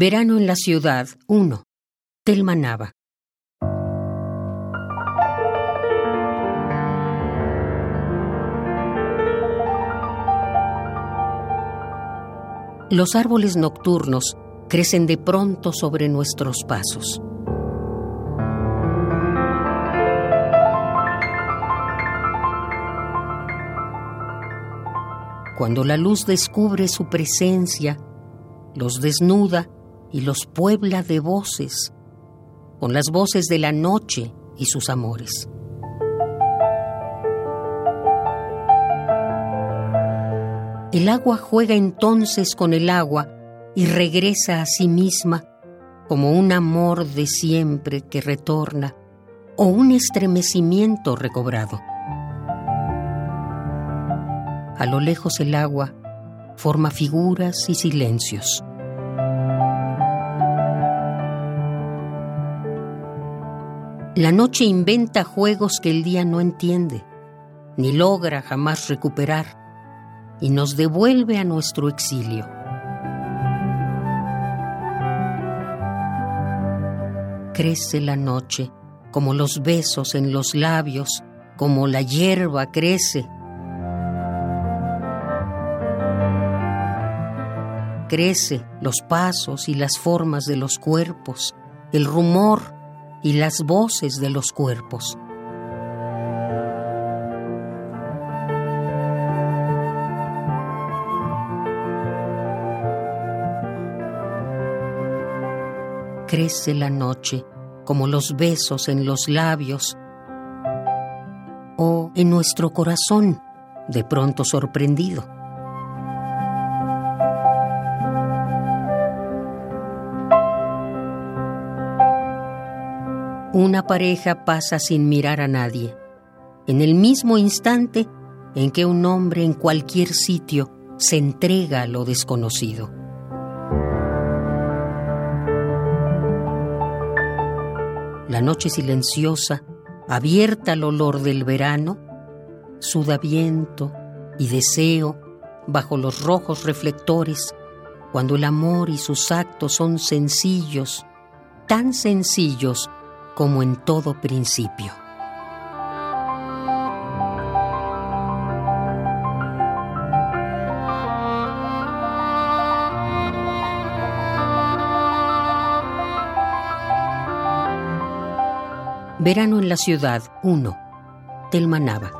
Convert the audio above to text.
Verano en la ciudad 1. Telma Nava. Los árboles nocturnos crecen de pronto sobre nuestros pasos. Cuando la luz descubre su presencia, los desnuda y los puebla de voces, con las voces de la noche y sus amores. El agua juega entonces con el agua y regresa a sí misma como un amor de siempre que retorna o un estremecimiento recobrado. A lo lejos el agua forma figuras y silencios. La noche inventa juegos que el día no entiende, ni logra jamás recuperar, y nos devuelve a nuestro exilio. Crece la noche como los besos en los labios, como la hierba crece. Crece los pasos y las formas de los cuerpos, el rumor y las voces de los cuerpos. Crece la noche como los besos en los labios o en nuestro corazón, de pronto sorprendido. Una pareja pasa sin mirar a nadie, en el mismo instante en que un hombre en cualquier sitio se entrega a lo desconocido. La noche silenciosa, abierta al olor del verano, suda viento y deseo bajo los rojos reflectores, cuando el amor y sus actos son sencillos, tan sencillos como en todo principio. Verano en la ciudad 1. Telmanaba.